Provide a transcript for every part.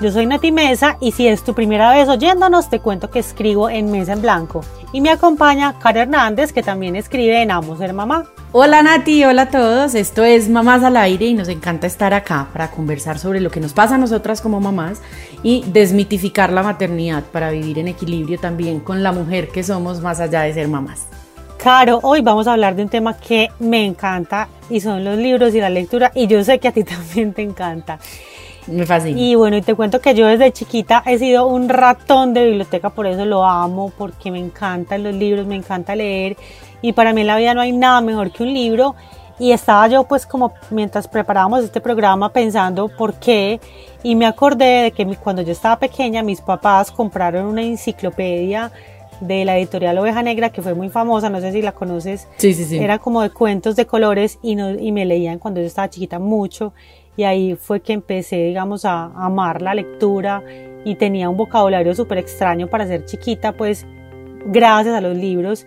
yo soy Nati Mesa y si es tu primera vez oyéndonos, te cuento que escribo en Mesa en Blanco. Y me acompaña Cara Hernández, que también escribe en Amo Ser Mamá. Hola Nati, hola a todos. Esto es Mamás al Aire y nos encanta estar acá para conversar sobre lo que nos pasa a nosotras como mamás y desmitificar la maternidad para vivir en equilibrio también con la mujer que somos más allá de ser mamás. Caro, hoy vamos a hablar de un tema que me encanta y son los libros y la lectura y yo sé que a ti también te encanta. Me fascina. Y bueno, y te cuento que yo desde chiquita he sido un ratón de biblioteca, por eso lo amo, porque me encantan los libros, me encanta leer. Y para mí en la vida no hay nada mejor que un libro. Y estaba yo pues como mientras preparábamos este programa pensando por qué. Y me acordé de que cuando yo estaba pequeña mis papás compraron una enciclopedia de la editorial Oveja Negra que fue muy famosa, no sé si la conoces. Sí, sí, sí. Era como de cuentos de colores y, no, y me leían cuando yo estaba chiquita mucho y ahí fue que empecé, digamos, a amar la lectura y tenía un vocabulario súper extraño para ser chiquita, pues gracias a los libros.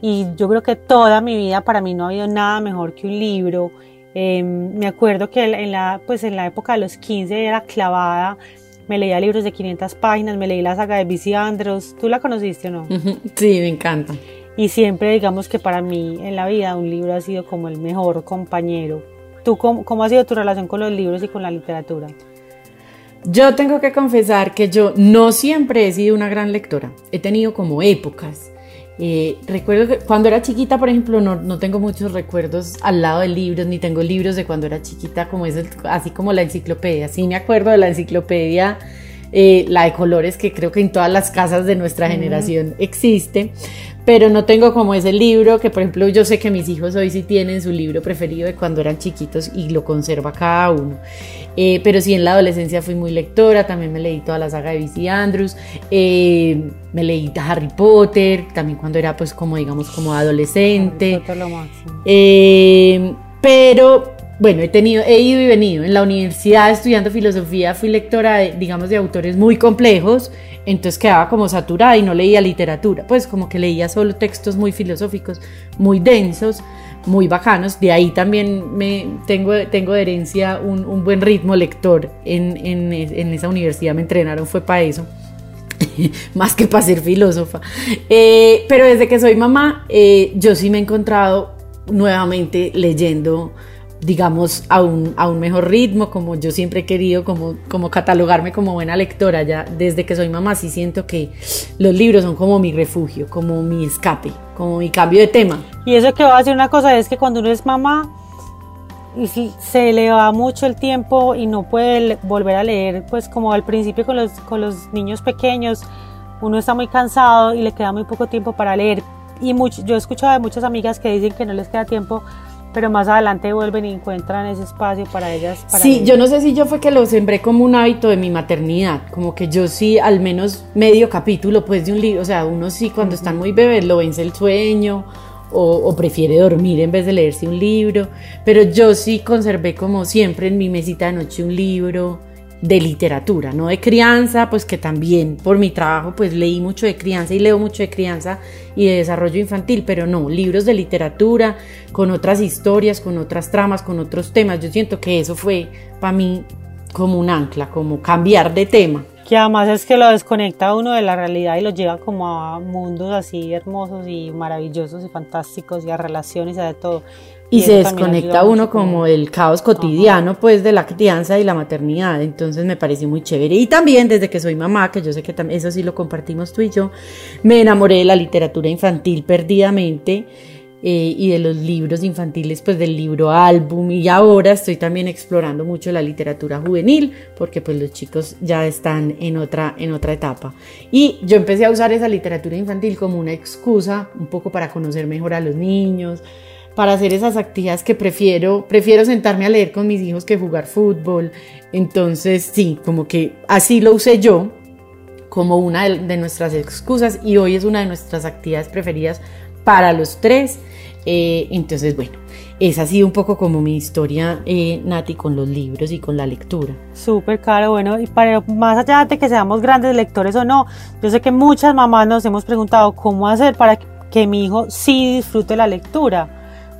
Y yo creo que toda mi vida para mí no ha habido nada mejor que un libro. Em, me acuerdo que en la, pues en la época de los 15 era clavada, me leía libros de 500 páginas, me leí la saga de Bici Andros. ¿Tú la conociste o no? Sí, me encanta. Y siempre digamos que para mí en la vida un libro ha sido como el mejor compañero ¿Tú cómo, ha sido tu relación con los libros y con la literatura? Yo tengo que confesar que yo no siempre he sido una gran lectora. He tenido como épocas. Eh, recuerdo que cuando era chiquita, por ejemplo, no, no, tengo muchos recuerdos al lado de libros, ni tengo libros de cuando era chiquita, como es así como la enciclopedia. Sí me acuerdo de la enciclopedia, eh, la de colores, que creo que en todas las casas de nuestra generación existe, pero no tengo como ese libro que, por ejemplo, yo sé que mis hijos hoy sí tienen su libro preferido de cuando eran chiquitos y lo conserva cada uno. Eh, pero sí en la adolescencia fui muy lectora, también me leí toda la saga de B.C. Andrews, eh, me leí Harry Potter, también cuando era pues como digamos como adolescente. Eh, pero bueno, he tenido, he ido y venido. En la universidad estudiando filosofía fui lectora de, digamos, de autores muy complejos entonces quedaba como saturada y no leía literatura, pues como que leía solo textos muy filosóficos, muy densos, muy bacanos. De ahí también me tengo, tengo de herencia un, buen ritmo lector en, en, esa universidad, me entrenaron, fue para eso. más que para ser filósofa. Eh, pero desde que soy mamá, eh, yo sí me he encontrado nuevamente leyendo digamos, a un, a un mejor ritmo, como yo siempre he querido, como, como catalogarme como buena lectora. Ya desde que soy mamá sí siento que los libros son como mi refugio, como mi escape, como mi cambio de tema. Y eso que va a decir una cosa es que cuando uno es mamá se le va mucho el tiempo y no puede volver a leer, pues como al principio con los, con los niños pequeños, uno está muy cansado y le queda muy poco tiempo para leer. Y mucho, yo he escuchado de muchas amigas que dicen que no les queda tiempo pero más adelante vuelven y encuentran ese espacio para ellas. sí, yo no sé si yo fue que lo sembré como un hábito de mi maternidad, como que yo sí al menos medio capítulo pues de un libro, o sea, uno sí cuando están muy bebés lo vence el sueño o, o, prefiere dormir en vez de leerse un libro, pero yo sí conservé como siempre en mi mesita de noche un libro, de literatura, no de crianza, pues que también por mi trabajo pues leí mucho de crianza y leo mucho de crianza y de desarrollo infantil, pero no, libros de literatura con otras historias, con otras tramas, con otros temas. Yo siento que eso fue para mí como un ancla, como cambiar de tema. Que además es que lo desconecta uno de la realidad y lo lleva como a mundos así hermosos y maravillosos y fantásticos y a relaciones y a de todo. Y, se desconecta uno como del caos cotidiano, pues de la crianza y la maternidad. Entonces me parece muy chévere. Y también desde que soy mamá, que yo sé que eso sí lo compartimos tú y yo, me enamoré de la literatura infantil perdidamente. Eh, y de los libros infantiles, pues del libro álbum y ahora estoy también explorando mucho la literatura juvenil porque pues los chicos ya están en otra, en otra etapa. Y yo empecé a usar esa literatura infantil como una excusa un poco para conocer mejor a los niños, para hacer esas actividades que prefiero, prefiero sentarme a leer con mis hijos que jugar fútbol. Entonces, sí, como que así lo usé yo como una de, nuestras excusas y hoy es una de nuestras actividades preferidas para los tres. Eh, entonces, bueno, esa ha sido un poco como mi historia, eh, Nati, con los libros y con la lectura. Súper caro, bueno, y para más allá de que seamos grandes lectores o no, yo sé que muchas mamás nos hemos preguntado cómo hacer para que mi hijo sí disfrute la lectura,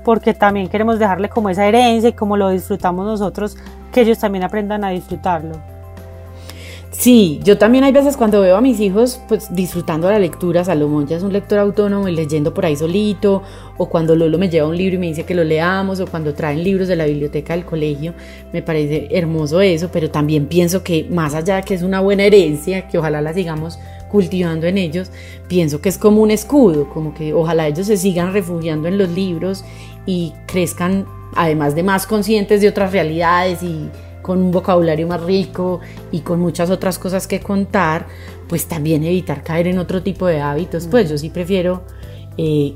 porque también queremos dejarle como esa herencia y como lo disfrutamos nosotros, que ellos también aprendan a disfrutarlo. Sí, yo también hay veces cuando veo a mis hijos pues disfrutando la lectura, Salomón ya es un lector autónomo y leyendo por ahí solito, o cuando Lolo me lleva un libro y me dice que lo leamos, o cuando traen libros de la biblioteca del colegio, me parece hermoso eso, pero también pienso que más allá de que es una buena herencia, que ojalá la sigamos cultivando en ellos, pienso que es como un escudo, como que ojalá ellos se sigan refugiando en los libros y crezcan además de más conscientes de otras realidades y con un vocabulario más rico y con muchas otras cosas que contar, pues también evitar caer en otro tipo de hábitos. Pues yo sí prefiero eh,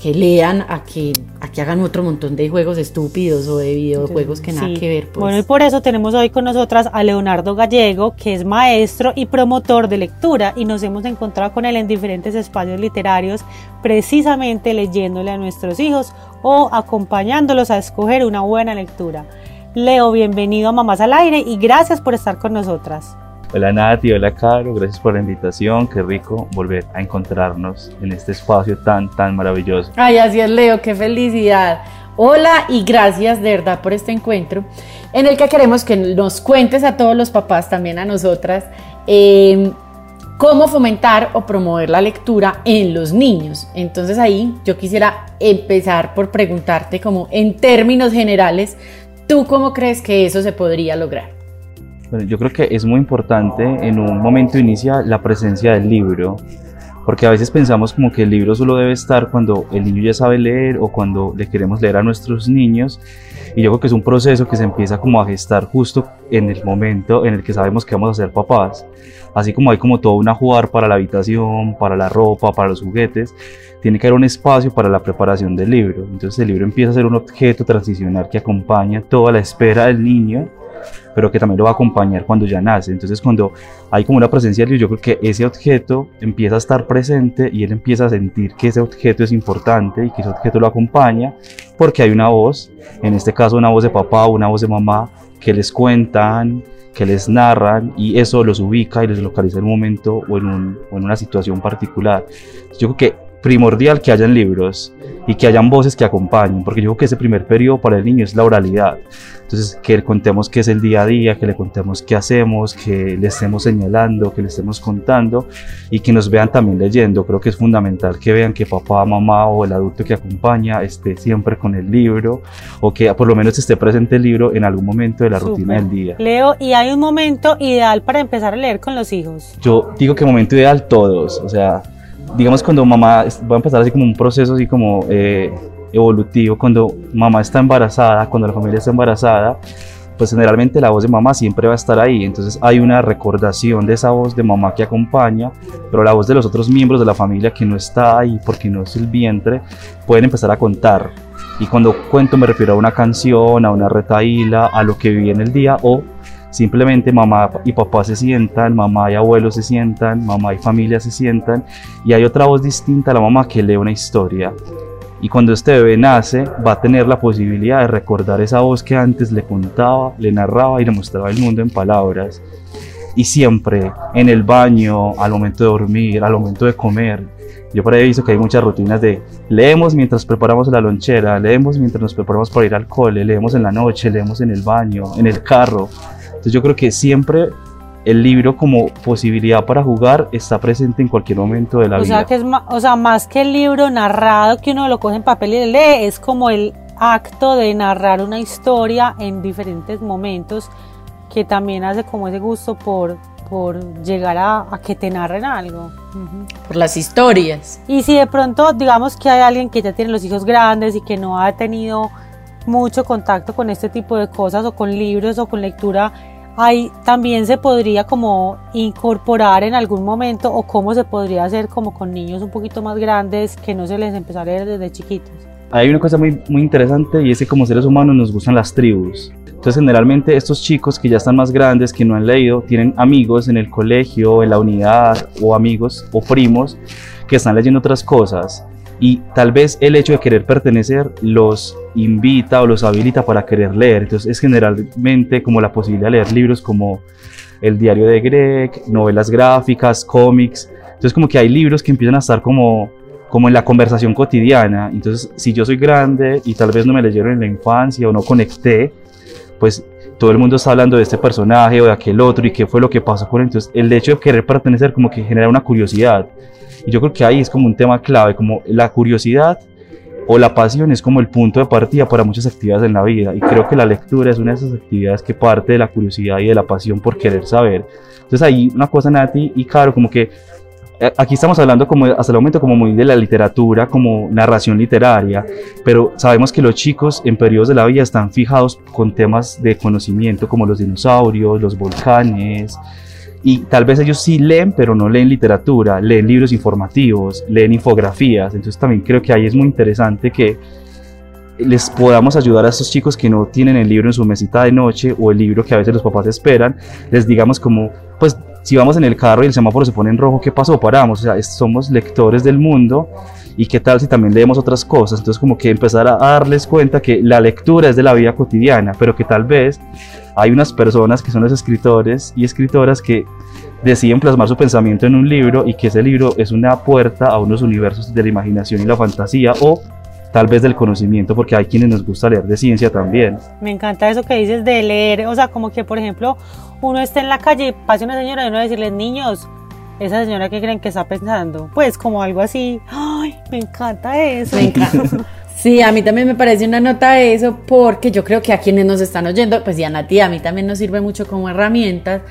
que, lean a que, a que hagan otro montón de juegos estúpidos o de videojuegos que nada que ver. Pues. Bueno, y por eso tenemos hoy con nosotras a Leonardo Gallego, que es maestro y promotor de lectura, y nos hemos encontrado con él en diferentes espacios literarios, precisamente leyéndole a nuestros hijos o acompañándolos a escoger una buena lectura. Leo, bienvenido a Mamás al Aire y gracias por estar con nosotras. Hola Nati, hola Caro, gracias por la invitación, qué rico volver a encontrarnos en este espacio tan, tan maravilloso. Ay, así es Leo, qué felicidad. Hola y gracias de verdad por este encuentro en el que queremos que nos cuentes a todos los papás, también a nosotras, em, cómo fomentar o promover la lectura en los niños. Entonces ahí yo quisiera empezar por preguntarte como en términos generales, ¿Tú cómo crees que eso se podría lograr? Bueno, yo creo que es muy importante en un momento inicial la presencia del libro, porque a veces pensamos como que el libro solo debe estar cuando el niño ya sabe leer o cuando le queremos leer a nuestros niños. Y yo creo que es un proceso que se empieza como a gestar justo en el momento en el que sabemos que vamos a ser papás. Así como hay como todo una jugar para la habitación, para la ropa, para los juguetes, tiene que haber un espacio para la preparación del libro. Entonces el libro empieza a ser un objeto transicional que acompaña toda la espera del niño, pero que también lo va a acompañar cuando ya nace. Entonces cuando hay como una presencia del libro, yo creo que ese objeto empieza a estar presente y él empieza a sentir que ese objeto es importante y que ese objeto lo acompaña porque hay una voz, en este caso una voz de papá o una voz de mamá, que les cuentan, que les narran y eso los ubica y les localiza en un momento o en, un, o en una situación particular. Yo creo que primordial que hayan libros y que hayan voces que acompañen, porque yo creo que ese primer periodo para el niño es la oralidad. Entonces, que le contemos qué es el día a día, que le contemos qué hacemos, que le estemos señalando, que le estemos contando y que nos vean también leyendo. Creo que es fundamental que vean que papá, mamá o el adulto que acompaña esté siempre con el libro o que por lo menos esté presente el libro en algún momento de la rutina del día. Leo, ¿y hay un momento ideal para empezar a leer con los hijos? Yo digo que momento ideal todos, o sea, digamos cuando mamá va a empezar así como un proceso así como eh, evolutivo, cuando mamá está embarazada, cuando la familia está embarazada, pues generalmente la voz de mamá siempre va a estar ahí, entonces hay una recordación de esa voz de mamá que acompaña, pero la voz de los otros miembros de la familia que no está ahí porque no es el vientre, pueden empezar a contar. Y cuando cuento me refiero a una canción, a una retaíla, a lo que viví en el día o Simplemente mamá y papá se sientan, mamá y abuelo se sientan, mamá y familia se sientan y hay otra voz distinta a la mamá que lee una historia. Y cuando este bebé nace, va a tener la posibilidad de recordar esa voz que antes le contaba, le narraba y le mostraba el mundo en palabras. Y siempre en el baño, al momento de dormir, al momento de comer. Yo por ahí he visto que hay muchas rutinas de leemos mientras preparamos la lonchera, leemos mientras nos preparamos para ir al cole, leemos en la noche, leemos en el baño, en el carro. Entonces yo creo que siempre el libro como posibilidad para jugar está presente en cualquier momento de la vida. O sea, que es o sea, más que el libro narrado que uno lo coge en papel y lee, es como el acto de narrar una historia en diferentes momentos que también hace como ese gusto por, por llegar a, que te narren algo. Por las historias. Y si de pronto digamos que hay alguien que ya tiene los hijos grandes y que no ha tenido mucho contacto con este tipo de cosas o con libros o con lectura ahí también se podría como incorporar en algún momento o cómo se podría hacer como con niños un poquito más grandes que no se les empezó a leer desde chiquitos. hay una cosa muy, muy interesante y es que como seres humanos nos gustan las tribus. Entonces generalmente estos chicos que ya están más grandes, que no han leído, tienen amigos en el colegio, en la unidad o amigos o primos que están leyendo otras cosas y tal vez el hecho de querer pertenecer los invita o los habilita para querer leer. Entonces es generalmente como la posibilidad de leer libros como el diario de Greg, novelas gráficas, cómics. Entonces como que hay libros que empiezan a estar como como en la conversación cotidiana. Entonces, si yo soy grande y tal vez no me leyeron en la infancia o no conecté, pues todo el mundo está hablando de este personaje o de aquel otro y qué fue lo que pasó con él. Entonces, el hecho de querer pertenecer como que genera una curiosidad. Y yo creo que ahí es como un tema clave, como la curiosidad o la pasión es como el punto de partida para muchas actividades en la vida. Y creo que la lectura es una de esas actividades que parte de la curiosidad y de la pasión por querer saber. Entonces ahí una cosa, Nati y Caro, como que aquí estamos hablando como hasta el momento como muy de la literatura, como narración literaria, pero sabemos que los chicos en periodos de la vida están fijados con temas de conocimiento como los dinosaurios, los volcanes, y tal vez ellos sí leen, pero no leen literatura, leen libros informativos, leen infografías, entonces también creo que ahí es muy interesante que les podamos ayudar a estos chicos que no tienen el libro en su mesita de noche o el libro que a veces los papás esperan, les digamos como, pues si vamos en el carro y el semáforo se pone en rojo, ¿qué pasó? Paramos, o sea, somos lectores del mundo y qué tal si también leemos otras cosas. Entonces como que empezar a darles cuenta que la lectura es de la vida cotidiana, pero que tal vez hay unas personas que son los escritores y escritoras que deciden plasmar su pensamiento en un libro y que ese libro es una puerta a unos universos de la imaginación y la fantasía o tal vez del conocimiento, porque hay quienes nos gusta leer de ciencia también. Me encanta eso que dices de leer, o sea, como que por ejemplo uno está en la calle y pasa una señora y uno decirle, niños, esa señora que creen que está pensando, pues como algo así, ay, me encanta eso. Me encanta. Sí, a mí también me parece una nota eso porque yo creo que a quienes nos están oyendo, pues ya Nati, a mí también nos sirve mucho como herramientas,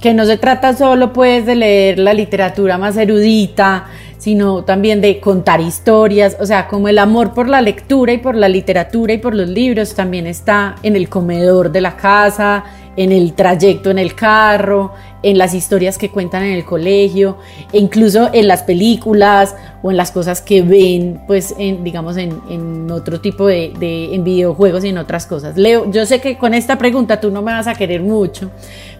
que no se trata solo pues de leer la literatura más erudita, sino también de contar historias, o sea, como el amor por la lectura y por la literatura y por los libros también está en el comedor de la casa, en el trayecto en el carro, en las historias que cuentan en el colegio, e incluso en las películas o en las cosas que ven, pues, en, digamos, en, otro tipo de, de, en videojuegos y en otras cosas. Leo, yo sé que con esta pregunta tú no me vas a querer mucho,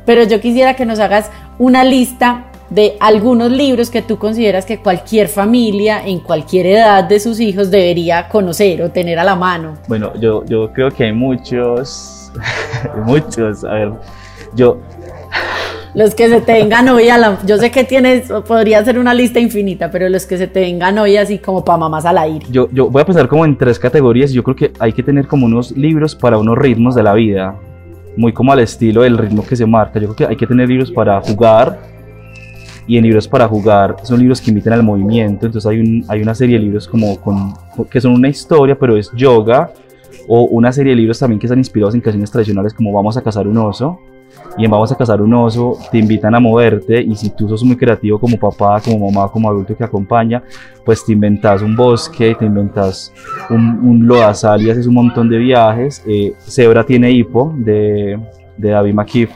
pero yo quisiera que nos hagas una lista de algunos libros que tú consideras que cualquier familia en cualquier edad de sus hijos debería conocer o tener a la mano. Bueno, yo, yo creo que hay muchos Muchos, a ver, yo... Los que se te vengan hoy yo sé que tienes, podría ser una lista infinita, pero los que se te vengan hoy así como para mamás al aire. Yo, yo voy a pensar como en tres categorías, yo creo que hay que tener como unos libros para unos ritmos de la vida, muy como al estilo del ritmo que se marca, yo creo que hay que tener libros para jugar, y en libros para jugar son libros que invitan al movimiento, entonces hay, un, hay una serie de libros como con, que son una historia, pero es yoga, o una serie de libros también que están inspirados en canciones tradicionales como Vamos a cazar un oso. Y en Vamos a cazar un oso te invitan a moverte y si tú sos muy creativo como papá, como mamá, como adulto que acompaña, pues te inventas un bosque, te inventas un, un lodazal y haces un montón de viajes. Eh, Zebra tiene hipo de, de David McKeefe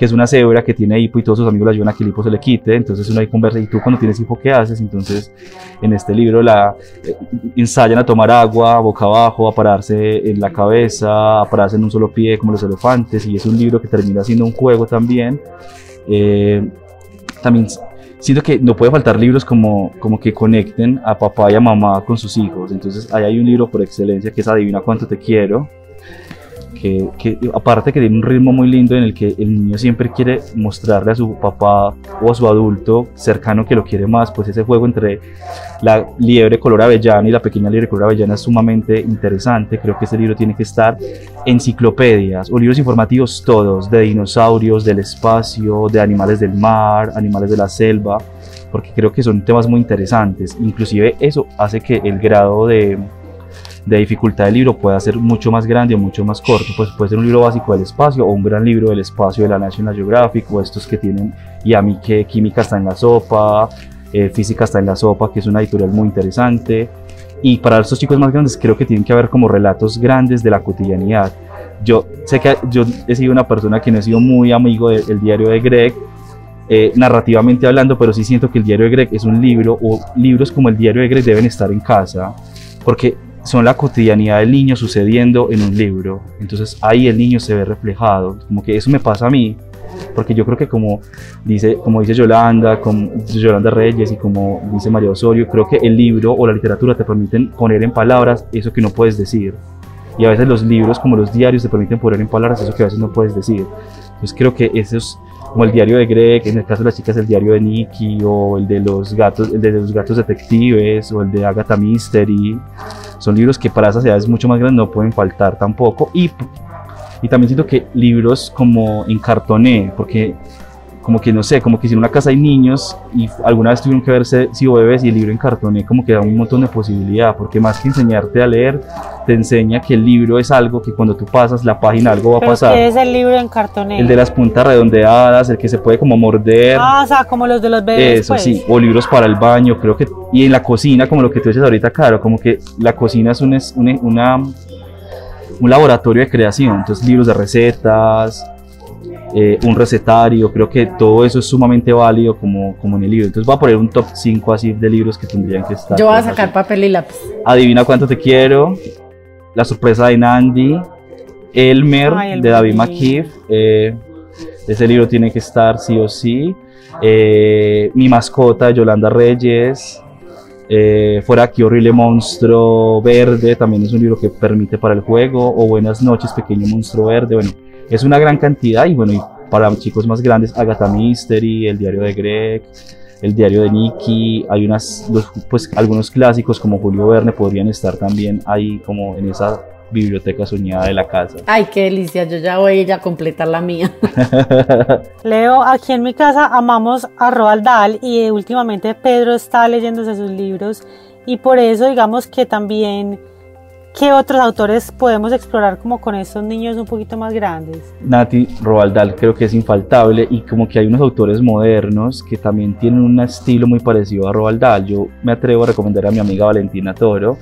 que es una cebra que tiene hipo y todos sus amigos le ayudan a que el hipo se le quite, entonces uno ahí conversa, ¿y tú cuando tienes hipo qué haces? Entonces en este libro la eh, ensayan a tomar agua boca abajo, a pararse en la cabeza, a pararse en un solo pie como los elefantes, y es un libro que termina siendo un juego también. Eh, también siento que no puede faltar libros como, como que conecten a papá y a mamá con sus hijos, entonces ahí hay un libro por excelencia que es Adivina cuánto te quiero, que, aparte que tiene un ritmo muy lindo en el que el niño siempre quiere mostrarle a su papá o a su adulto cercano que lo quiere más, pues ese juego entre la liebre color avellana y la pequeña liebre color avellana es sumamente interesante. Creo que este libro tiene que estar enciclopedias o libros informativos todos, de dinosaurios, del espacio, de animales del mar, animales de la selva, porque creo que son temas muy interesantes. Inclusive eso hace que el grado de de dificultad del libro puede ser mucho más grande o mucho más corto. Pues puede ser un libro básico del espacio o un gran libro del espacio de la National Geographic o estos que tienen, y a mí que química está en la sopa, eh, física está en la sopa, que es una editorial muy interesante. Y para estos chicos más grandes creo que tienen que haber como relatos grandes de la cotidianidad. Yo sé que yo he sido una persona que no he sido muy amigo del diario de Greg, eh, narrativamente hablando, pero sí siento que el diario de Greg es un libro o libros como el diario de Greg deben estar en casa, porque son la cotidianidad del niño sucediendo en un libro. Entonces ahí el niño se ve reflejado. Como que eso me pasa a mí, porque yo creo que como dice, como dice Yolanda, como Yolanda Reyes y como dice María Osorio, creo que el libro o la literatura te permiten poner en palabras eso que no puedes decir. Y a veces los libros, como los diarios, te permiten poner en palabras eso que a veces no puedes decir. Entonces creo que eso es como el diario de Greg, en el caso de las chicas el diario de Nicky, o el de los gatos, el de los gatos detectives, o el de Agatha Mystery. Son libros que para esas edades mucho más grandes no pueden faltar tampoco. Y, y también siento que libros como en cartoné, porque como que no sé, como que si en una casa hay niños y alguna vez tuvieron que verse si bebés y el libro en cartoné como que da un montón de posibilidad, porque más que enseñarte a leer, te enseña que el libro es algo que cuando tú pasas la página algo va a pasar. ¿Qué es el libro en cartoné? El de las puntas redondeadas, el que se puede como morder. Ah, o sea, como los de los bebés. Eso pues. sí, o libros para el baño, creo que. Y en la cocina, como lo que tú dices ahorita, claro, como que la cocina es un, es un, una, un laboratorio de creación, entonces libros de recetas, eh, un recetario, creo que todo eso es sumamente válido como, como en el libro. Entonces voy a poner un top 5 así de libros que tendrían que estar. Yo voy a pues, sacar así. papel y lápiz. Adivina cuánto te quiero, La sorpresa de Nandi, Elmer Ay, de David. McKeef. eh, ese libro tiene que estar sí o sí. Eh, Mi mascota de Yolanda Reyes. eh, Fuera aquí horrible monstruo verde, también es un libro que permite para el juego. O Buenas noches, pequeño monstruo verde. Bueno, es una gran cantidad y bueno, y para chicos más grandes, Agatha Mystery, El diario de Greg, El diario de Nicky, hay unas, los- pues algunos clásicos como Julio Verne podrían estar también ahí como en esa biblioteca soñada de la casa. Ay, qué delicia. Yo ya voy a ir a completar la mía. Leo, aquí en mi casa amamos a Roald Dahl y últimamente Pedro está leyéndose sus libros y por eso digamos que también qué otros autores podemos explorar como con estos niños un poquito más grandes. Nati Roald Dahl creo que es infaltable y como que hay unos autores modernos que también tienen un estilo muy parecido a Roald Dahl. Yo me atrevo a recomendar a mi amiga Valentina Toro.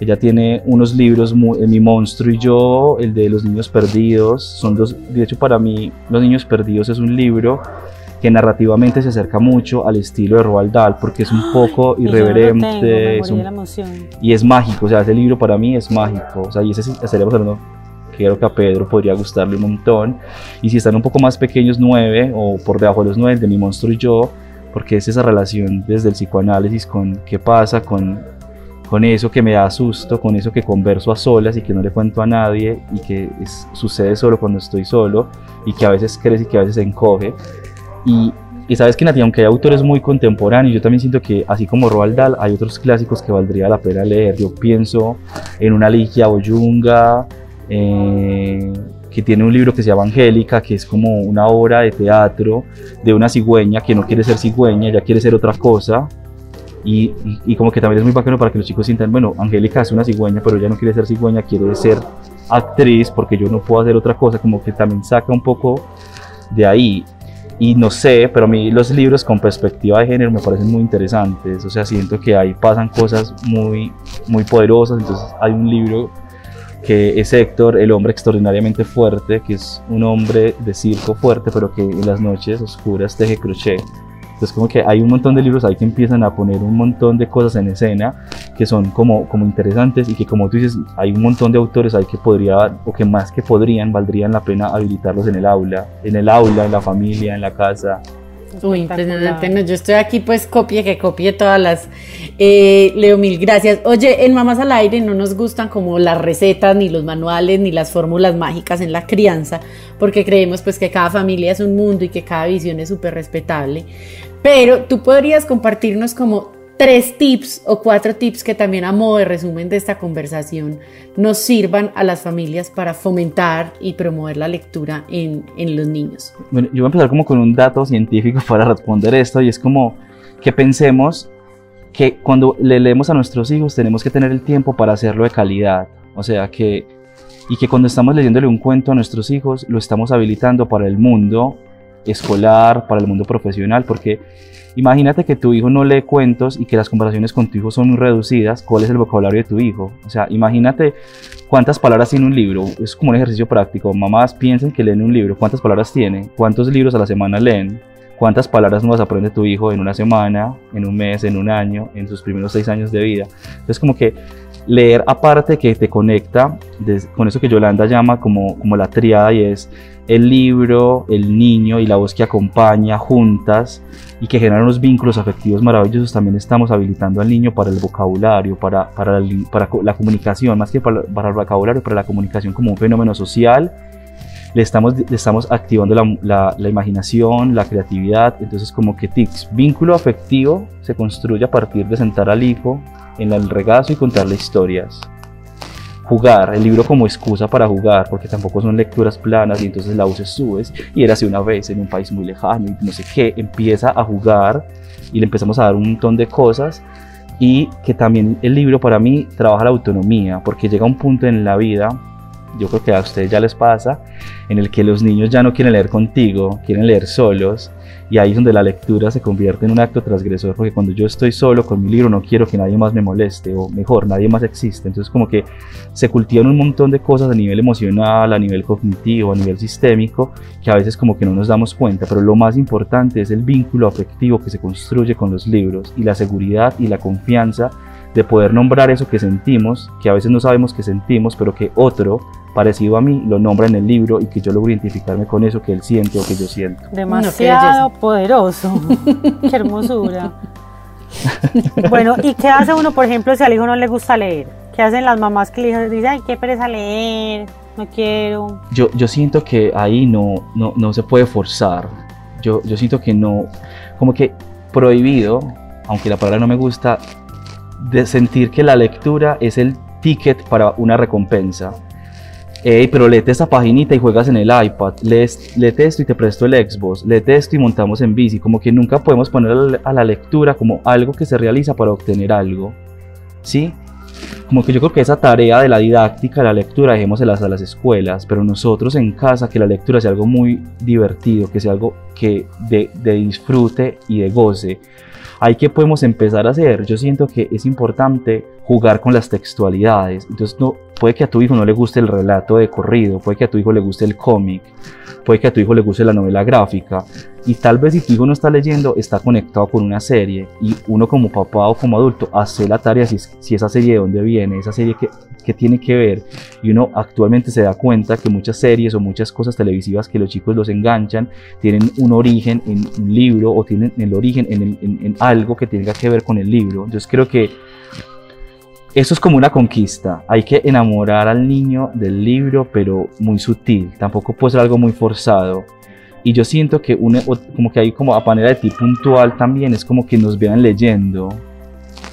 Ella tiene unos libros, muy- Mi monstruo y yo, el de Los niños perdidos. Son dos, de hecho para mí Los niños perdidos es un libro que narrativamente se acerca mucho al estilo de Roald Dahl porque es un poco Y yo no lo tengo, me irreverente, morí es un y es mágico, o sea, ese libro para mí es mágico, o sea, y ese estaríamos hablando, creo que a Pedro podría gustarle un montón, y si están un poco más pequeños, nueve, o por debajo de los nueve, de mi monstruo y yo, porque es esa relación desde el psicoanálisis con qué pasa con, con eso que me da susto, con eso que converso a solas y que no le cuento a nadie, y que es- sucede solo cuando estoy solo, y que a veces crece y que a veces se encoge, y, sabes que Nati, aunque hay autores muy contemporáneos, yo también siento que así como Roald Dahl, hay otros clásicos que valdría la pena leer. Yo pienso en una Ligia Oyunga, eh, que tiene un libro que se llama Angélica, que es como una obra de teatro de una cigüeña que no quiere ser cigüeña, ya quiere ser otra cosa. Y- y como que también es muy bacano para que los chicos sientan, bueno, Angélica es una cigüeña, pero ella no quiere ser cigüeña, quiere ser actriz porque yo no puedo hacer otra cosa, como que también saca un poco de ahí. Y no sé, pero a mí los libros con perspectiva de género me parecen muy interesantes. O sea, siento que ahí pasan cosas muy, muy poderosas. Entonces hay un libro que es Héctor, el hombre extraordinariamente fuerte, que es un hombre de circo fuerte, pero que en las noches oscuras teje crochet. Entonces como que hay un montón de libros ahí que empiezan a poner un montón de cosas en escena que son como, como interesantes y que como tú dices, hay un montón de autores ahí que podría, o que más que podrían, valdrían la pena habilitarlos en el aula, en el aula, en la familia, en la casa. Uy, impresionante. No, yo estoy aquí, pues copie que copie todas las. Eh, Leo, mil gracias. Oye, en Mamás al Aire no nos gustan como las recetas, ni los manuales, ni las fórmulas mágicas en la crianza, porque creemos pues que cada familia es un mundo y que cada visión es súper respetable. Pero tú podrías compartirnos como tres tips o cuatro tips que también a modo de resumen de esta conversación nos sirvan a las familias para fomentar y promover la lectura en, en los niños. Bueno, yo voy a empezar como con un dato científico para responder esto y es como que pensemos que cuando le leemos a nuestros hijos tenemos que tener el tiempo para hacerlo de calidad. O sea que, y que cuando estamos leyéndole un cuento a nuestros hijos lo estamos habilitando para el mundo escolar, para el mundo profesional, porque imagínate que tu hijo no lee cuentos y que las comparaciones con tu hijo son muy reducidas, ¿cuál es el vocabulario de tu hijo? O sea, imagínate cuántas palabras tiene un libro, es como un ejercicio práctico, mamás piensen que leen un libro, ¿cuántas palabras tiene? ¿Cuántos libros a la semana leen? ¿Cuántas palabras nuevas aprende tu hijo en una semana, en un mes, en un año, en sus primeros seis años de vida? Entonces como que leer aparte que te conecta con eso que Yolanda llama como, como la triada y es el libro, el niño y la voz que acompaña juntas y que generan unos vínculos afectivos maravillosos, también estamos habilitando al niño para el vocabulario, para, para, la, comunicación, más que para, para, el vocabulario, para la comunicación como un fenómeno social. Le estamos, le estamos activando la, la imaginación, la creatividad, entonces como que tics, vínculo afectivo se construye a partir de sentar al hijo en el regazo y contarle historias. Jugar, el libro como excusa para jugar, porque tampoco son lecturas planas y entonces la uses, subes y era así una vez en un país muy lejano y no sé qué, empieza a jugar y le empezamos a dar un montón de cosas y que también el libro para mí trabaja la autonomía, porque llega un punto en la vida yo creo que a ustedes ya les pasa, en el que los niños ya no quieren leer contigo, quieren leer solos, y ahí es donde la lectura se convierte en un acto transgresor, porque cuando yo estoy solo con mi libro no quiero que nadie más me moleste, o mejor, nadie más existe, entonces como que se cultivan un montón de cosas a nivel emocional, a nivel cognitivo, a nivel sistémico, que a veces como que no nos damos cuenta, pero lo más importante es el vínculo afectivo que se construye con los libros, y la seguridad y la confianza de poder nombrar eso que sentimos, que a veces no sabemos que sentimos, pero que otro parecido a mí lo nombra en el libro y que yo logro identificarme con eso que él siente o que yo siento. Demasiado poderoso. Qué hermosura. bueno, ¿y qué hace uno, por ejemplo, si al hijo no le gusta leer? ¿Qué hacen las mamás que le dicen, ay, qué pereza leer, no quiero? Yo, yo siento que ahí no, no, no se puede forzar. Yo, yo siento que no, como que prohibido, aunque la palabra no me gusta, de sentir que la lectura es el ticket para una recompensa. Ey, pero léete esta paginita y juegas en el iPad, lees, léete esto y te presto el Xbox, léete esto y montamos en bici, como que nunca podemos poner a la lectura como algo que se realiza para obtener algo, ¿sí? Como que yo creo que esa tarea de la didáctica, la lectura, dejémoselas a las escuelas, pero nosotros en casa, que la lectura sea algo muy divertido, que sea algo que de, de disfrute y de goce, ¿Hay que podemos empezar a hacer? Yo siento que es importante jugar con las textualidades. Entonces, no, puede que a tu hijo no le guste el relato de corrido, puede que a tu hijo le guste el cómic, puede que a tu hijo le guste la novela gráfica. Y tal vez si tu hijo no está leyendo, está conectado con una serie. Y uno como papá o como adulto hace la tarea si, si esa serie de dónde viene, esa serie que, que tiene que ver. Y uno actualmente se da cuenta que muchas series o muchas cosas televisivas que los chicos los enganchan tienen un origen en un libro o tienen el origen en, en, en algo que tenga que ver con el libro. Entonces creo que eso es como una conquista. Hay que enamorar al niño del libro, pero muy sutil. Tampoco puede ser algo muy forzado. Y yo siento que como que hay como a manera de ti puntual también es como que nos vean leyendo.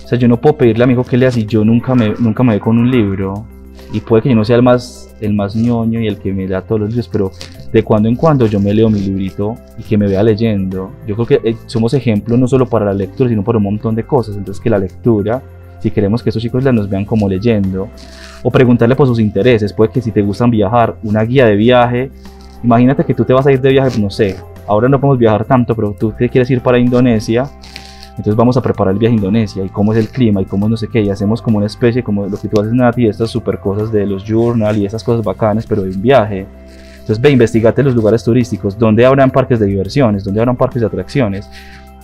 O sea, yo no puedo pedirle a mi hijo que lea si yo nunca me, nunca me ve con un libro. Y puede que yo no sea el más, el más ñoño y el que me da todos los libros, pero de cuando en cuando yo me leo mi librito y que me vea leyendo. Yo creo que eh, somos ejemplos no solo para la lectura, sino para un montón de cosas. Entonces que la lectura si queremos que estos chicos nos vean como leyendo, o preguntarle por sus intereses, puede que si te gustan viajar, una guía de viaje, imagínate que tú te vas a ir de viaje, no sé, ahora no podemos viajar tanto, pero tú te quieres ir para Indonesia, entonces vamos a preparar el viaje a Indonesia y cómo es el clima y cómo no sé qué, y hacemos como una especie, como lo que tú haces Nati, estas super cosas de los journal y esas cosas bacanas, pero de un viaje. Entonces ve, investigate los lugares turísticos, dónde habrán parques de diversiones, dónde habrán parques de atracciones.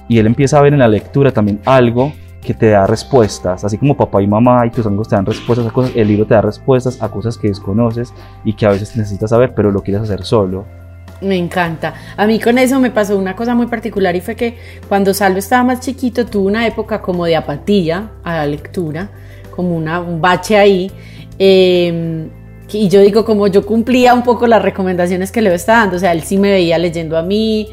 Y él empieza a ver en la lectura también algo que te da respuestas, así como papá y mamá y tus amigos te dan respuestas a cosas, el libro te da respuestas a cosas que desconoces y que a veces necesitas saber, pero lo quieres hacer solo. Me encanta. A mí con eso me pasó una cosa muy particular y fue que cuando Salvo estaba más chiquito tuvo una época como de apatía a la lectura, como una, un bache ahí. Em, y yo digo, como yo cumplía un poco las recomendaciones que le estaba dando, o sea, él sí me veía leyendo a mí,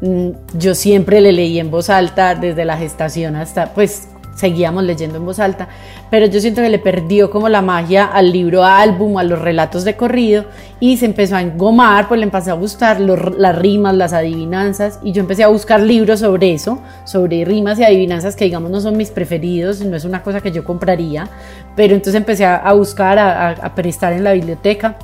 mm, yo siempre le leí en voz alta desde la gestación hasta, pues seguíamos leyendo en voz alta, pero yo siento que le perdió como la magia al libro álbum, a los relatos de corrido y se empezó a engomar, pues le empezó a gustar las rimas, las adivinanzas y yo empecé a buscar libros sobre eso, sobre rimas y adivinanzas que digamos no son mis preferidos, no es una cosa que yo compraría, pero entonces empecé a, buscar, a, a prestar en la biblioteca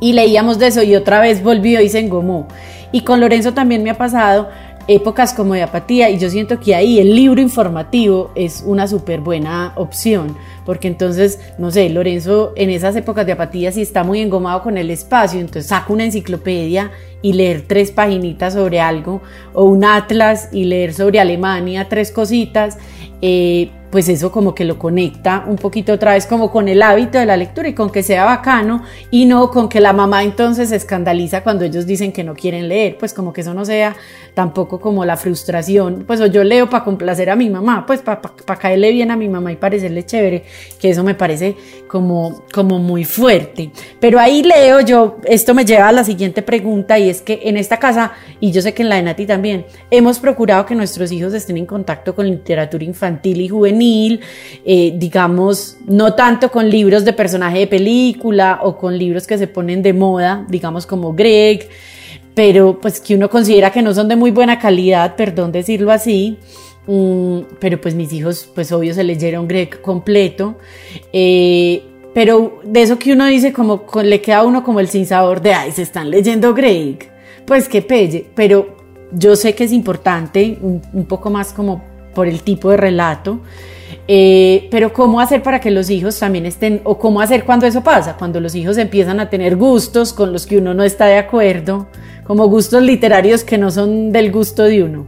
y leíamos de eso y otra vez volvió y se engomó. Y con Lorenzo también me ha pasado épocas como de apatía y yo siento que ahí el libro informativo es una súper buena opción, porque entonces, no sé, Lorenzo en esas épocas de apatía si está muy engomado con el espacio, entonces saca una enciclopedia y leer tres paginitas sobre algo, o un atlas y leer sobre Alemania tres cositas, eh, pues eso como que lo conecta un poquito otra vez como con el hábito de la lectura y con que sea bacano y no con que la mamá entonces se escandaliza cuando ellos dicen que no quieren leer, pues como que eso no sea tampoco como la frustración, pues o yo leo para complacer a mi mamá, pues para caerle bien a mi mamá y parecerle chévere, que eso me parece como, como muy fuerte. Pero ahí leo yo, esto me lleva a la siguiente pregunta y es que en esta casa, y yo sé que en la de Nati también, hemos procurado que nuestros hijos estén en contacto con literatura infantil y juvenil, eh, digamos, no tanto con libros de personaje de película o con libros que se ponen de moda, digamos como Greg, pero pues que uno considera que no son de muy buena calidad, perdón decirlo así. Mm, pero pues mis hijos, pues obvio se leyeron Greg completo. Eh, pero de eso que uno dice, como le queda a uno como el sinsabor de, ay, se están leyendo Greg, pues qué pelle, pero yo sé que es importante, un poco más como por el tipo de relato, eh, pero ¿cómo hacer para que los hijos también estén, o cómo hacer cuando eso pasa? Cuando los hijos empiezan a tener gustos con los que uno no está de acuerdo, como gustos literarios que no son del gusto de uno.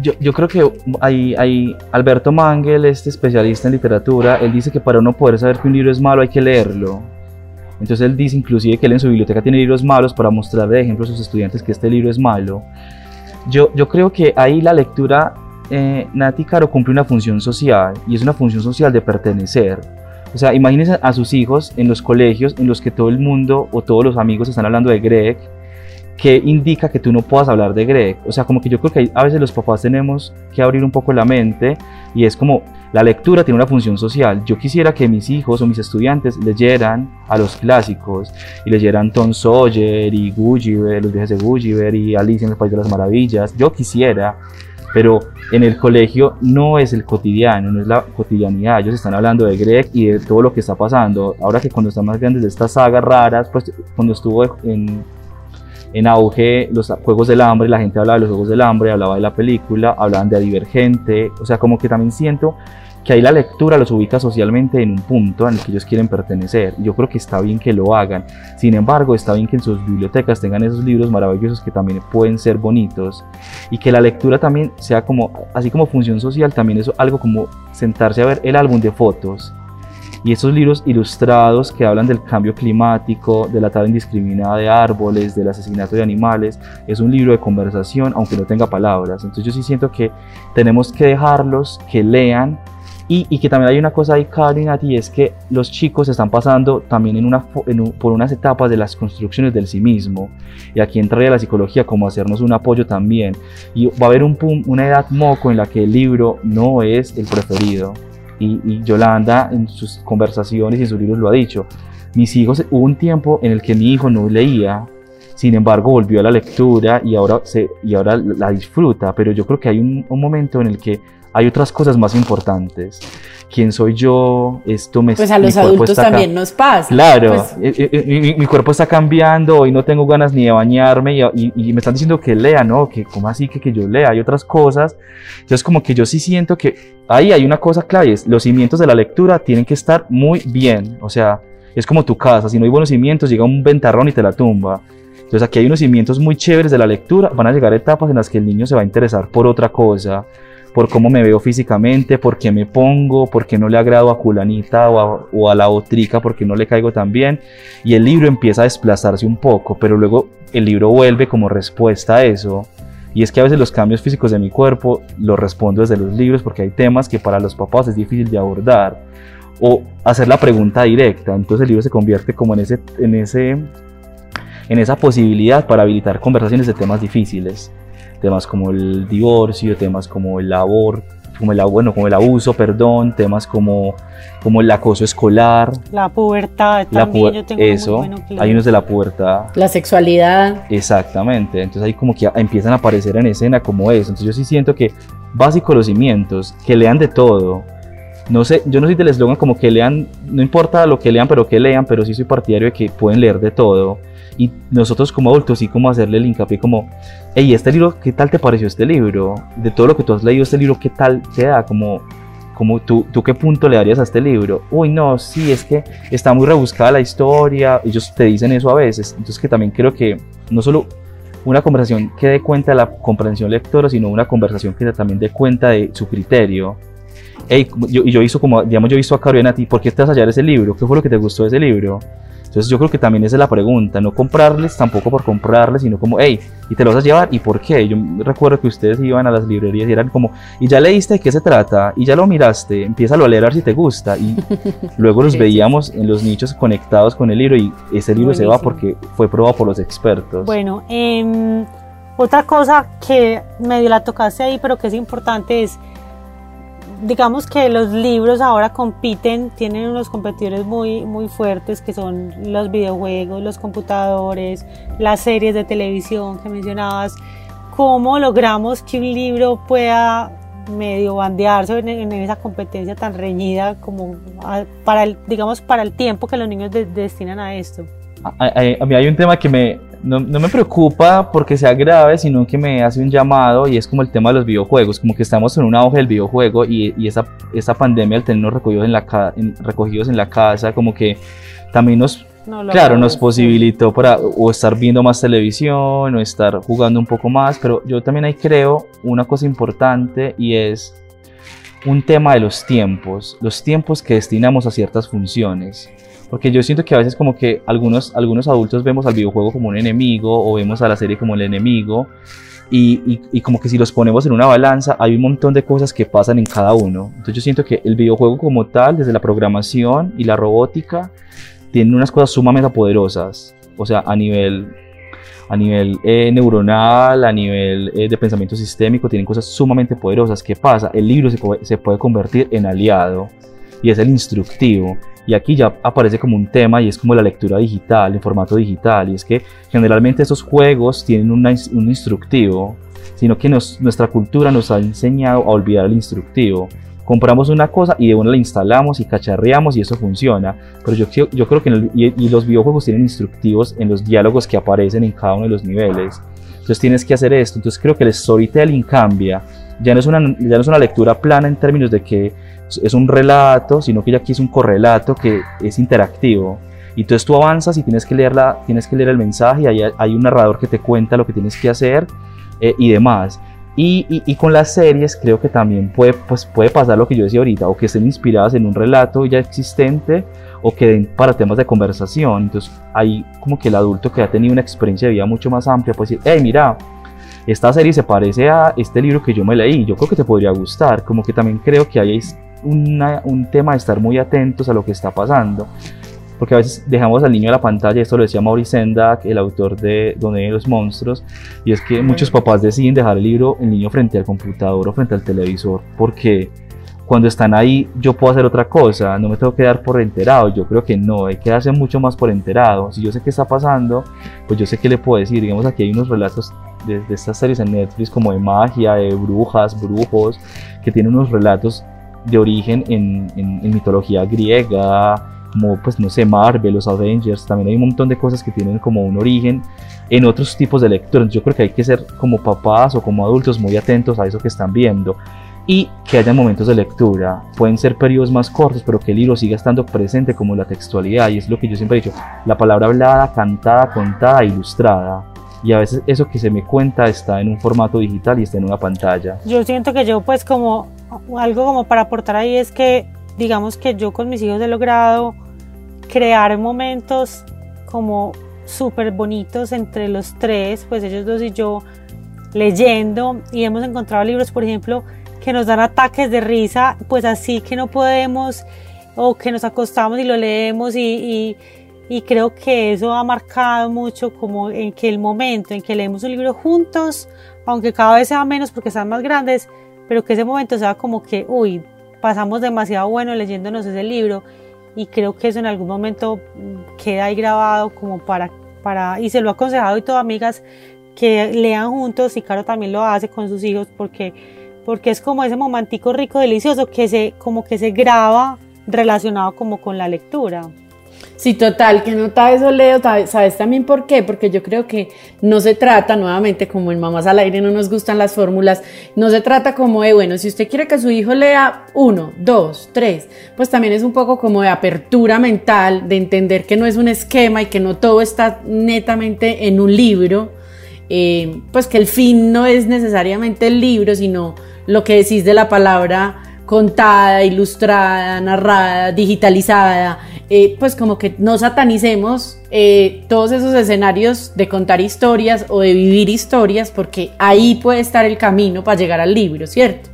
Yo, yo creo que hay, hay, Alberto Mangel, este especialista en literatura, él dice que para uno poder saber que un libro es malo hay que leerlo. Entonces él dice inclusive que él en su biblioteca tiene libros malos para mostrar de ejemplo a sus estudiantes que este libro es malo. Yo, yo creo que ahí la lectura eh, Nati Caro cumple una función social y es una función social de pertenecer. O sea, imagínense a sus hijos en los colegios en los que todo el mundo o todos los amigos están hablando de Greg, que indica que tú no puedas hablar de Greg. O sea, como que yo creo que a veces los papás tenemos que abrir un poco la mente y es como la lectura tiene una función social. Yo quisiera que mis hijos o mis estudiantes leyeran a los clásicos y leyeran Tom Sawyer y Gulliver, los viajes de Gulliver y Alicia en el País de las Maravillas. Yo quisiera pero en el colegio no es el cotidiano, no es la cotidianidad. Ellos están hablando de Greg y de todo lo que está pasando. Ahora que cuando están más grandes de estas sagas raras, pues cuando estuvo en, en auge los Juegos del Hambre, la gente hablaba de los Juegos del Hambre, hablaba de la película, hablaban de Divergente, o sea, como que también siento que ahí la lectura los ubica socialmente en un punto en el que ellos quieren pertenecer. Yo creo que está bien que lo hagan. Sin embargo, está bien que en sus bibliotecas tengan esos libros maravillosos que también pueden ser bonitos y que la lectura también sea como, así como función social, también es algo como sentarse a ver el álbum de fotos. Y esos libros ilustrados que hablan del cambio climático, de la tala indiscriminada de árboles, del asesinato de animales, es un libro de conversación, aunque no tenga palabras. Entonces yo sí siento que tenemos que dejarlos que lean y, que también hay una cosa ahí, Karen, y es que los chicos están pasando también en una, por unas etapas de las construcciones del sí mismo. Y aquí entraría la psicología como hacernos un apoyo también. Y va a haber un, una edad moco en la que el libro no es el preferido. Y, y Yolanda en sus conversaciones y en sus libros lo ha dicho. Mis hijos, hubo un tiempo en el que mi hijo no leía, sin embargo volvió a la lectura y ahora, se, y ahora la disfruta, pero yo creo que hay un, un momento en el que hay otras cosas más importantes. ¿Quién soy yo? Esto me Pues a los adultos también nos pasa. Claro, pues eh, eh, eh, mi, cuerpo está cambiando, hoy no tengo ganas ni de bañarme y, me están diciendo que lea, ¿no? Que cómo así que, que yo lea, hay otras cosas. Entonces como que yo sí siento que ahí hay una cosa clave, es los cimientos de la lectura tienen que estar muy bien, o sea, es como tu casa, si no hay buenos cimientos llega un ventarrón y te la tumba. Entonces aquí hay unos cimientos muy chéveres de la lectura, van a llegar etapas en las que el niño se va a interesar por otra cosa, por cómo me veo físicamente, por qué me pongo, por qué no le agrado a culanita o a, la otrica, porque no le caigo tan bien. Y el libro empieza a desplazarse un poco, pero luego el libro vuelve como respuesta a eso. Y es que a veces los cambios físicos de mi cuerpo los respondo desde los libros porque hay temas que para los papás es difícil de abordar. O hacer la pregunta directa. Entonces el libro se convierte como en ese, en ese, en esa posibilidad para habilitar conversaciones de temas difíciles temas como el divorcio, temas como el aborto, como el, bueno, como el abuso, perdón, temas como, como el acoso escolar. La pubertad también, yo tengo Eso, hay unos de la pubertad. La sexualidad. Exactamente, entonces ahí como que empiezan a aparecer en escena como eso. Entonces yo sí siento que básicos los cimientos, que lean de todo. No sé, yo no soy del eslogan como que lean, no importa lo que lean, pero que lean, pero sí soy partidario de que pueden leer de todo y nosotros como adultos sí como hacerle el hincapié como, hey, este libro, ¿qué tal te pareció este libro? De todo lo que tú has leído este libro, ¿qué tal te da? Como, como tú, tú qué punto le darías a este libro? Uy, no, sí, es que está muy rebuscada la historia, ellos te dicen eso a veces, entonces que también creo que no solo una conversación que dé cuenta de la comprensión lectora, sino una conversación que también dé cuenta de su criterio. Hey, yo, yo hizo como, digamos, yo visto a Carolina a ti, ¿por qué te vas a hallar ese libro? ¿Qué fue lo que te gustó de ese libro? Entonces yo creo que también esa es la pregunta, no comprarles tampoco por comprarles, sino como, hey, ¿y te lo vas a llevar? ¿Y por qué? Yo recuerdo que ustedes iban a las librerías y eran como, ¿y ya leíste de qué se trata? ¿Y ya lo miraste? Empieza a leer a ver si te gusta. Y luego los veíamos en los nichos conectados con el libro y ese libro se va porque fue probado por los expertos. Bueno, eh, otra cosa que medio la tocaste ahí, pero que es importante es digamos que los libros ahora compiten, tienen unos competidores muy, muy fuertes que son los videojuegos, los computadores, las series de televisión que mencionabas. ¿Cómo logramos que un libro pueda medio bandearse en, esa competencia tan reñida como para el, digamos, para el tiempo que los niños destinan a esto? a, mí hay un tema que me, no, no, me preocupa porque sea grave, sino que me hace un llamado y es como el tema de los videojuegos, como que estamos en un auge del videojuego y, y esa, esa pandemia al tenernos recogidos en, la, recogidos en la casa, como que también nos, claro, nos posibilitó para o estar viendo más televisión o estar jugando un poco más, pero yo también ahí creo una cosa importante y es un tema de los tiempos, los tiempos que destinamos a ciertas funciones. Porque yo siento que a veces como que algunos, algunos adultos vemos al videojuego como un enemigo o vemos a la serie como el enemigo y, y, como que si los ponemos en una balanza hay un montón de cosas que pasan en cada uno. Entonces yo siento que el videojuego como tal, desde la programación y la robótica, tiene unas cosas sumamente poderosas. O sea, a nivel, a nivel eh, neuronal, a nivel eh, de pensamiento sistémico, tienen cosas sumamente poderosas. ¿Qué pasa? El libro se se puede convertir en aliado y es el instructivo. Y aquí ya aparece como un tema y es como la lectura digital, en formato digital. Y es que generalmente esos juegos tienen un instructivo, sino que nuestra cultura nos ha enseñado a olvidar el instructivo. Compramos una cosa y de una la instalamos y cacharreamos y eso funciona. Pero yo, yo creo que y, los videojuegos tienen instructivos en los diálogos que aparecen en cada uno de los niveles. Entonces tienes que hacer esto. Entonces creo que el storytelling cambia. Ya no es una, ya no es una lectura plana en términos de que es un relato, sino que ya aquí es un correlato que es interactivo. Y entonces tú avanzas y tienes que, leerla, tienes que leer el mensaje, y hay, hay un narrador que te cuenta lo que tienes que hacer eh, y demás. Y, y, con las series creo que también puede, pues puede pasar lo que yo decía ahorita, o que estén inspiradas en un relato ya existente, o que den para temas de conversación. Entonces hay como que el adulto que ha tenido una experiencia de vida mucho más amplia puede decir, hey, mira, esta serie se parece a este libro que yo me leí, yo creo que te podría gustar. Como que también creo que hay un tema de estar muy atentos a lo que está pasando. Porque a veces dejamos al niño a la pantalla, esto lo decía Maurice Sendak, el autor de Donde los monstruos, y es que muchos papás deciden dejar el libro, el niño frente al computador o frente al televisor, porque cuando están ahí yo puedo hacer otra cosa, no me tengo que dar por enterado, yo creo que no, hay que hacer mucho más por enterado, si yo sé qué está pasando, pues yo sé qué le puedo decir, digamos aquí hay unos relatos de, de estas series en Netflix como de magia, de brujas, brujos, que tienen unos relatos de origen en, en, mitología griega, como pues no sé, Marvel, los Avengers, también hay un montón de cosas que tienen como un origen en otros tipos de lectura. Yo creo que hay que ser como papás o como adultos muy atentos a eso que están viendo y que haya momentos de lectura. Pueden ser periodos más cortos, pero que el libro siga estando presente como la textualidad. Y es lo que yo siempre he dicho, la palabra hablada, cantada, contada, ilustrada. Y a veces eso que se me cuenta está en un formato digital y está en una pantalla. Yo siento que yo pues como algo como para aportar ahí es que digamos que yo con mis hijos he logrado crear momentos como súper bonitos entre los tres, pues ellos dos y yo leyendo y hemos encontrado libros, por ejemplo, que nos dan ataques de risa, pues así que no podemos o que nos acostamos y lo leemos y, y, creo que eso ha marcado mucho como en que el momento en que leemos un libro juntos, aunque cada vez sea menos porque están más grandes, pero que ese momento sea como que, uy, pasamos demasiado bueno leyéndonos ese libro y creo que eso en algún momento queda ahí grabado como para, para y se lo ha aconsejado y todo amigas que lean juntos y Caro también lo hace con sus hijos porque, porque es como ese momentico rico, delicioso que se, como que se graba relacionado como con la lectura. Sí, total, que nota eso, Leo. ¿Sabes también por qué? Porque yo creo que no se trata, nuevamente, como en Mamás al Aire no nos gustan las fórmulas, no se trata como de, bueno, si usted quiere que su hijo lea uno, dos, tres, pues también es un poco como de apertura mental, de entender que no es un esquema y que no todo está netamente en un libro, eh, pues que el fin no es necesariamente el libro, sino lo que decís de la palabra contada, ilustrada, narrada, digitalizada, eh, pues como que no satanicemos eh, todos esos escenarios de contar historias o de vivir historias, porque ahí puede estar el camino para llegar al libro, ¿cierto?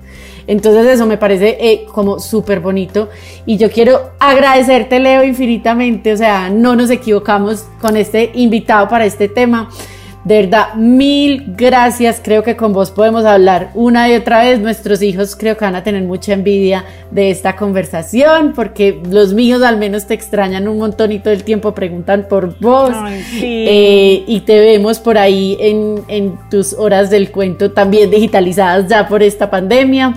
Entonces eso me parece eh, como súper bonito y yo quiero agradecerte Leo infinitamente, o sea, no nos equivocamos con este invitado para este tema. De verdad, mil gracias. Creo que con vos podemos hablar una y otra vez. Nuestros hijos creo que van a tener mucha envidia de esta conversación porque los míos al menos te extrañan un montón y todo el tiempo preguntan por vos. Eh, y te vemos por ahí en, en, tus horas del cuento también digitalizadas ya por esta pandemia.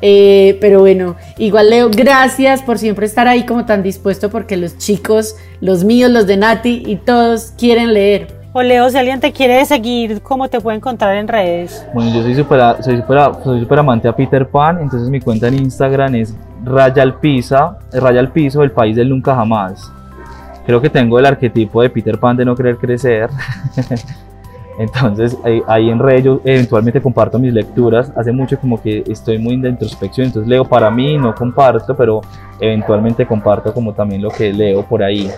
Eh, pero bueno, igual Leo, gracias por siempre estar ahí como tan dispuesto porque los chicos, los míos, los de Nati y todos quieren leer. O Leo, si alguien te quiere seguir, ¿cómo te puede encontrar en redes? Bueno, yo soy súper soy soy amante a Peter Pan, entonces mi cuenta en Instagram es Raya al, Pisa, Raya al Piso, el país del nunca jamás. Creo que tengo el arquetipo de Peter Pan de no querer crecer. Entonces ahí, en redes yo eventualmente comparto mis lecturas. Hace mucho como que estoy muy de introspección, entonces leo para mí, no comparto, pero eventualmente comparto como también lo que leo por ahí.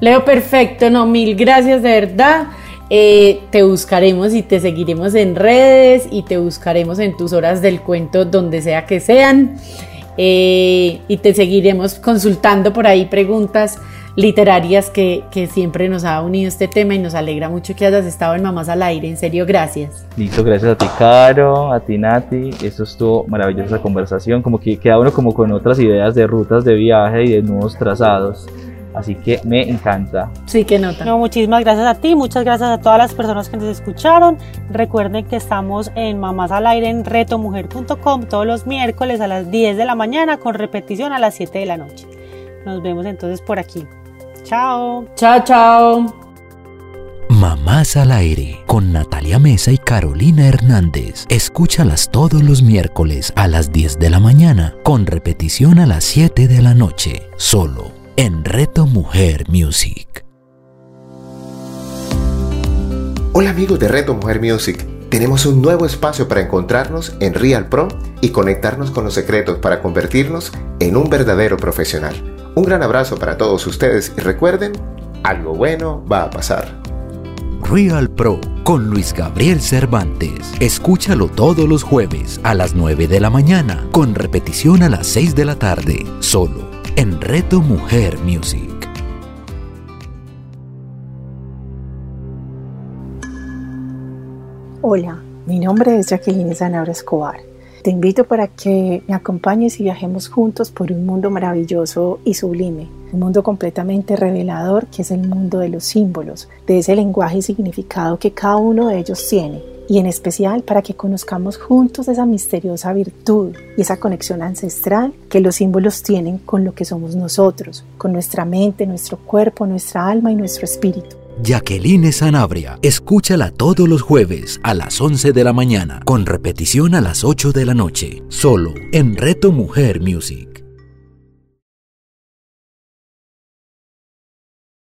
Leo, perfecto, no, mil gracias de verdad. Eh, te buscaremos y te seguiremos en redes y te buscaremos en tus horas del cuento donde sea que sean. Eh, y te seguiremos consultando por ahí preguntas literarias que, que, siempre nos ha unido este tema y nos alegra mucho que hayas estado en Mamás al Aire. En serio, gracias. Listo, gracias a ti, Caro, a ti, Nati. Eso estuvo maravillosa conversación. Como que queda uno como con otras ideas de rutas de viaje y de nuevos trazados. Así que me encanta. Sí, que nota. No, muchísimas gracias a ti, muchas gracias a todas las personas que nos escucharon. Recuerden que estamos en Mamás al Aire en retomujer.com todos los miércoles a las 10 de la mañana con repetición a las 7 de la noche. Nos vemos entonces por aquí. Chao. Chao, chao. Mamás al aire con Natalia Mesa y Carolina Hernández. Escúchalas todos los miércoles a las 10 de la mañana con repetición a las 7 de la noche. Solo en Reto Mujer Music. Hola amigos de Reto Mujer Music. Tenemos un nuevo espacio para encontrarnos en Real Pro y conectarnos con los secretos para convertirnos en un verdadero profesional. Un gran abrazo para todos ustedes y recuerden, algo bueno va a pasar. Real Pro con Luis Gabriel Cervantes. Escúchalo todos los jueves a las 9 de la mañana, con repetición a las 6 de la tarde, solo en Reto Mujer Music. Hola, mi nombre es Jacqueline Zanabra Escobar. Te invito para que me acompañes y viajemos juntos por un mundo maravilloso y sublime, un mundo completamente revelador que es el mundo de los símbolos, de ese lenguaje y significado que cada uno de ellos tiene y en especial para que conozcamos juntos esa misteriosa virtud y esa conexión ancestral que los símbolos tienen con lo que somos nosotros, con nuestra mente, nuestro cuerpo, nuestra alma y nuestro espíritu. Jacqueline Sanabria, escúchala todos los jueves a las 11 de la mañana, con repetición a las 8 de la noche, solo en Reto Mujer Music.